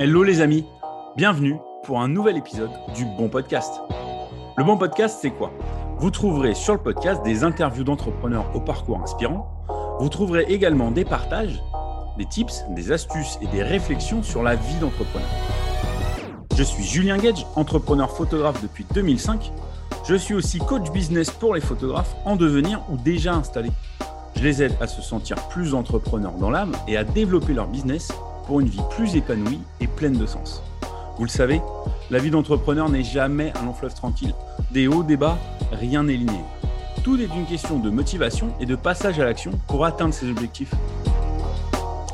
Hello les amis, bienvenue pour un nouvel épisode du Bon Podcast. Le Bon Podcast, c'est quoi? Vous trouverez sur le podcast des interviews d'entrepreneurs au parcours inspirant. Vous trouverez également des partages, des tips, des astuces et des réflexions sur la vie d'entrepreneur. Je suis Julien Gage, entrepreneur photographe depuis 2005. Je suis aussi coach business pour les photographes en devenir ou déjà installés. Je les aide à se sentir plus entrepreneurs dans l'âme et à développer leur business pour une vie plus épanouie et pleine de sens. Vous le savez, la vie d'entrepreneur n'est jamais un long fleuve tranquille. Des hauts, des bas, rien n'est linéaire. Tout est une question de motivation et de passage à l'action pour atteindre ses objectifs.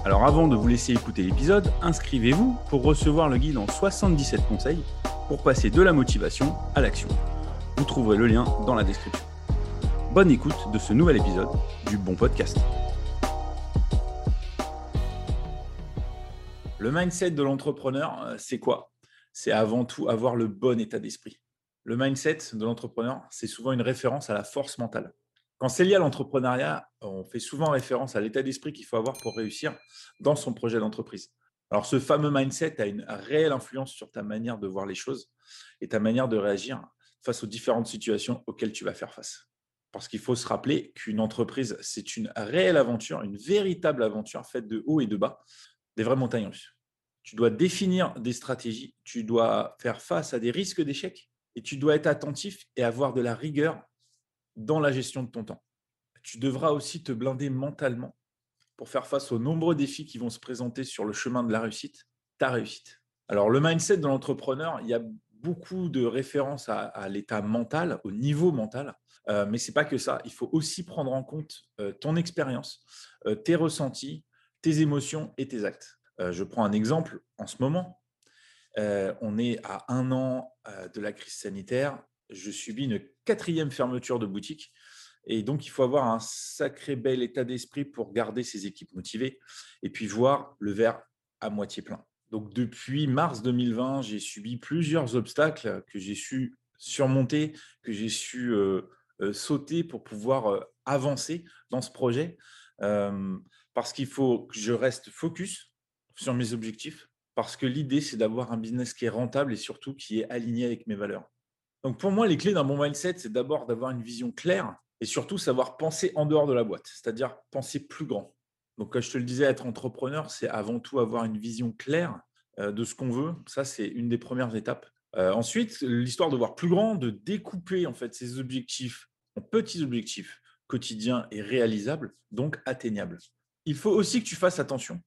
Alors avant de vous laisser écouter l'épisode, inscrivez-vous pour recevoir le guide en 77 conseils pour passer de la motivation à l'action. Vous trouverez le lien dans la description. Bonne écoute de ce nouvel épisode du Bon Podcast. Le mindset de l'entrepreneur, euh, c'est quoi? C'est avant tout avoir le bon état d'esprit. Le mindset de l'entrepreneur, c'est souvent une référence à la force mentale. Quand c'est lié à l'entrepreneuriat, on fait souvent référence à l'état d'esprit qu'il faut avoir pour réussir dans son projet d'entreprise. Alors ce fameux mindset a une réelle influence sur ta manière de voir les choses et ta manière de réagir face aux différentes situations auxquelles tu vas faire face. Parce qu'il faut se rappeler qu'une entreprise, c'est une réelle aventure, une véritable aventure faite de haut et de bas, des vraies montagnes russes. Tu dois définir des stratégies, tu dois faire face à des risques d'échec et tu dois être attentif et avoir de la rigueur dans la gestion de ton temps. Tu devras aussi te blinder mentalement pour faire face aux nombreux défis qui vont se présenter sur le chemin de la réussite, ta réussite. Alors le mindset de l'entrepreneur, il y a beaucoup de références à, l'état mental, au niveau mental, euh, mais ce n'est pas que ça. Il faut aussi prendre en compte euh, ton expérience, euh, tes ressentis, tes émotions et tes actes. Je prends un exemple en ce moment. on est à un an de la crise sanitaire. Je subis une quatrième fermeture de boutique. Et donc, il faut avoir un sacré bel état d'esprit pour garder ses équipes motivées et puis voir le verre à moitié plein. Donc depuis mars 2020, j'ai subi plusieurs obstacles que j'ai su surmonter, que j'ai su euh, euh, sauter pour pouvoir euh, avancer dans ce projet. parce qu'il faut que je reste focus sur mes objectifs, parce que l'idée, c'est d'avoir un business qui est rentable et surtout qui est aligné avec mes valeurs. Donc pour moi, les clés d'un bon mindset, c'est d'abord d'avoir une vision claire et surtout savoir penser en dehors de la boîte, c'est-à-dire penser plus grand. Donc, comme je te le disais, être entrepreneur, c'est avant tout avoir une vision claire euh, de ce qu'on veut. Ça, c'est une des premières étapes. Euh, ensuite, l'histoire de voir plus grand, de découper en fait ses objectifs en petits objectifs quotidiens et réalisables, donc atteignables. Il faut aussi que tu fasses attention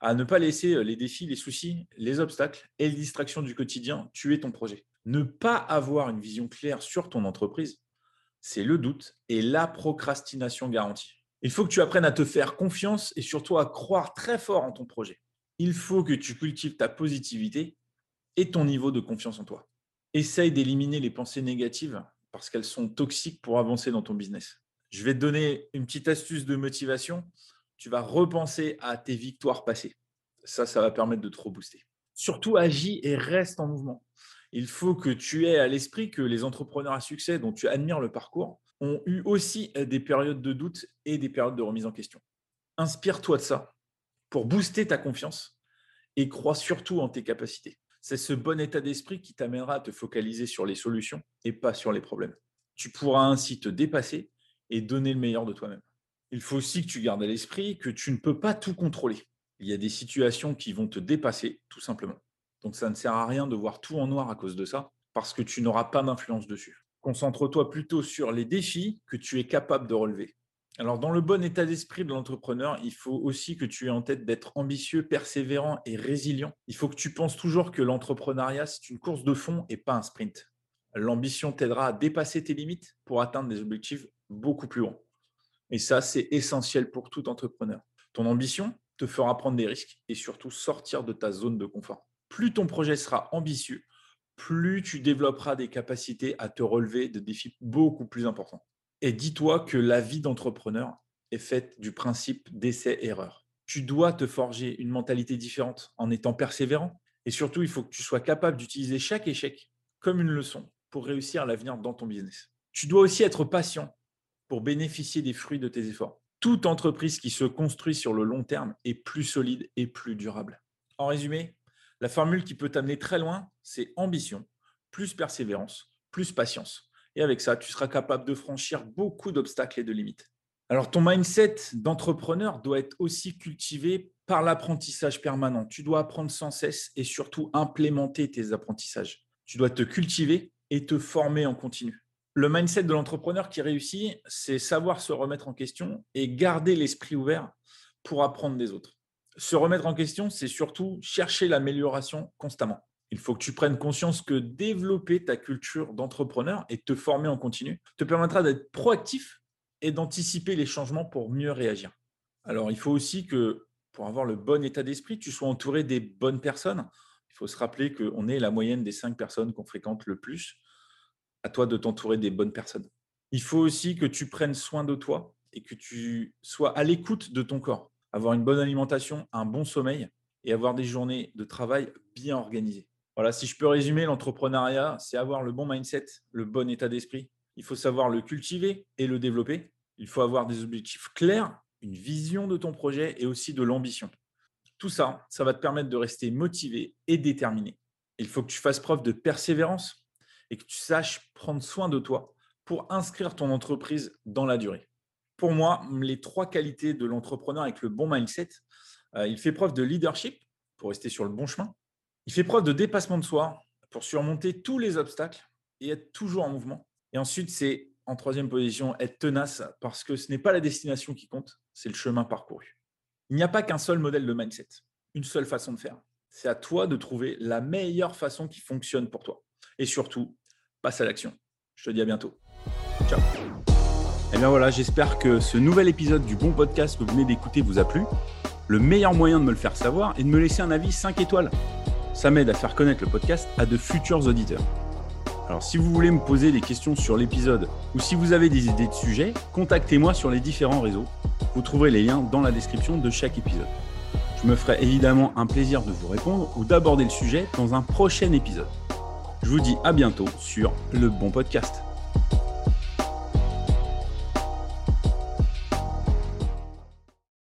à ne pas laisser euh, les défis, les soucis, les obstacles et les distractions du quotidien tuer ton projet. Ne pas avoir une vision claire sur ton entreprise, c'est le doute et la procrastination garantie. Il faut que tu apprennes à te faire confiance et surtout à croire très fort en ton projet. Il faut que tu cultives ta positivité et ton niveau de confiance en toi. Essaye d'éliminer les pensées négatives parce qu'elles sont toxiques pour avancer dans ton business. Je vais te donner une petite astuce de motivation. Tu vas repenser à tes victoires passées. Ça, ça va permettre de te rebooster. Surtout, agis et reste en mouvement. Il faut que tu aies à l'esprit que les entrepreneurs à succès dont tu admires le parcours ont eu aussi des périodes de doute et des périodes de remise en question. Inspire-toi de ça pour booster ta confiance et crois surtout en tes capacités. C'est ce bon état d'esprit qui t'amènera à te focaliser sur les solutions et pas sur les problèmes. Tu pourras ainsi te dépasser et donner le meilleur de toi-même. Il faut aussi que tu gardes à l'esprit que tu ne peux pas tout contrôler. Il y a des situations qui vont te dépasser, tout simplement. Donc ça ne sert à rien de voir tout en noir à cause de ça, parce que tu n'auras pas d'influence dessus. Concentre-toi plutôt sur les défis que tu es capable de relever. Alors, dans le bon état d'esprit de l'entrepreneur, il faut aussi que tu aies en tête d'être ambitieux, persévérant et résilient. Il faut que tu penses toujours que l'entrepreneuriat, c'est une course de fond et pas un sprint. L'ambition t'aidera à dépasser tes limites pour atteindre des objectifs beaucoup plus hauts. Et ça, c'est essentiel pour tout entrepreneur. Ton ambition te fera prendre des risques et surtout sortir de ta zone de confort. Plus ton projet sera ambitieux, plus tu développeras des capacités à te relever de défis beaucoup plus importants. Et dis-toi que la vie d'entrepreneur est faite du principe d'essai-erreur. Tu dois te forger une mentalité différente en étant persévérant. Et surtout, il faut que tu sois capable d'utiliser chaque échec comme une leçon pour réussir l'avenir dans ton business. Tu dois aussi être patient pour bénéficier des fruits de tes efforts. Toute entreprise qui se construit sur le long terme est plus solide et plus durable. En résumé, La formule qui peut t'amener très loin, c'est ambition, plus persévérance, plus patience. Et avec ça, tu seras capable de franchir beaucoup d'obstacles et de limites. Alors, ton mindset d'entrepreneur doit être aussi cultivé par l'apprentissage permanent. Tu dois apprendre sans cesse et surtout implémenter tes apprentissages. Tu dois te cultiver et te former en continu. Le mindset de l'entrepreneur qui réussit, c'est savoir se remettre en question et garder l'esprit ouvert pour apprendre des autres. Se remettre en question, c'est surtout chercher l'amélioration constamment. Il faut que tu prennes conscience que développer ta culture d'entrepreneur et te former en continu te permettra d'être proactif et d'anticiper les changements pour mieux réagir. Alors, il faut aussi que pour avoir le bon état d'esprit, tu sois entouré des bonnes personnes. Il faut se rappeler qu'on est la moyenne des cinq personnes qu'on fréquente le plus. À toi de t'entourer des bonnes personnes. Il faut aussi que tu prennes soin de toi et que tu sois à l'écoute de ton corps. Avoir une bonne alimentation, un bon sommeil et avoir des journées de travail bien organisées. Voilà, si je peux résumer, l'entrepreneuriat, c'est avoir le bon mindset, le bon état d'esprit. Il faut savoir le cultiver et le développer. Il faut avoir des objectifs clairs, une vision de ton projet et aussi de l'ambition. Tout ça, ça va te permettre de rester motivé et déterminé. Il faut que tu fasses preuve de persévérance et que tu saches prendre soin de toi pour inscrire ton entreprise dans la durée. Pour moi, les trois qualités de l'entrepreneur avec le bon mindset, euh, il fait preuve de leadership pour rester sur le bon chemin. Il fait preuve de dépassement de soi pour surmonter tous les obstacles et être toujours en mouvement. Et ensuite, c'est en troisième position, être tenace parce que ce n'est pas la destination qui compte, c'est le chemin parcouru. Il n'y a pas qu'un seul modèle de mindset, une seule façon de faire. C'est à toi de trouver la meilleure façon qui fonctionne pour toi. Et surtout, passe à l'action. Je te dis à bientôt. Ciao. Et eh bien voilà, j'espère que ce nouvel épisode du bon podcast que vous venez d'écouter vous a plu. Le meilleur moyen de me le faire savoir est de me laisser un avis 5 étoiles. Ça m'aide à faire connaître le podcast à de futurs auditeurs. Alors si vous voulez me poser des questions sur l'épisode ou si vous avez des idées de sujets, contactez-moi sur les différents réseaux. Vous trouverez les liens dans la description de chaque épisode. Je me ferai évidemment un plaisir de vous répondre ou d'aborder le sujet dans un prochain épisode. Je vous dis à bientôt sur le bon podcast.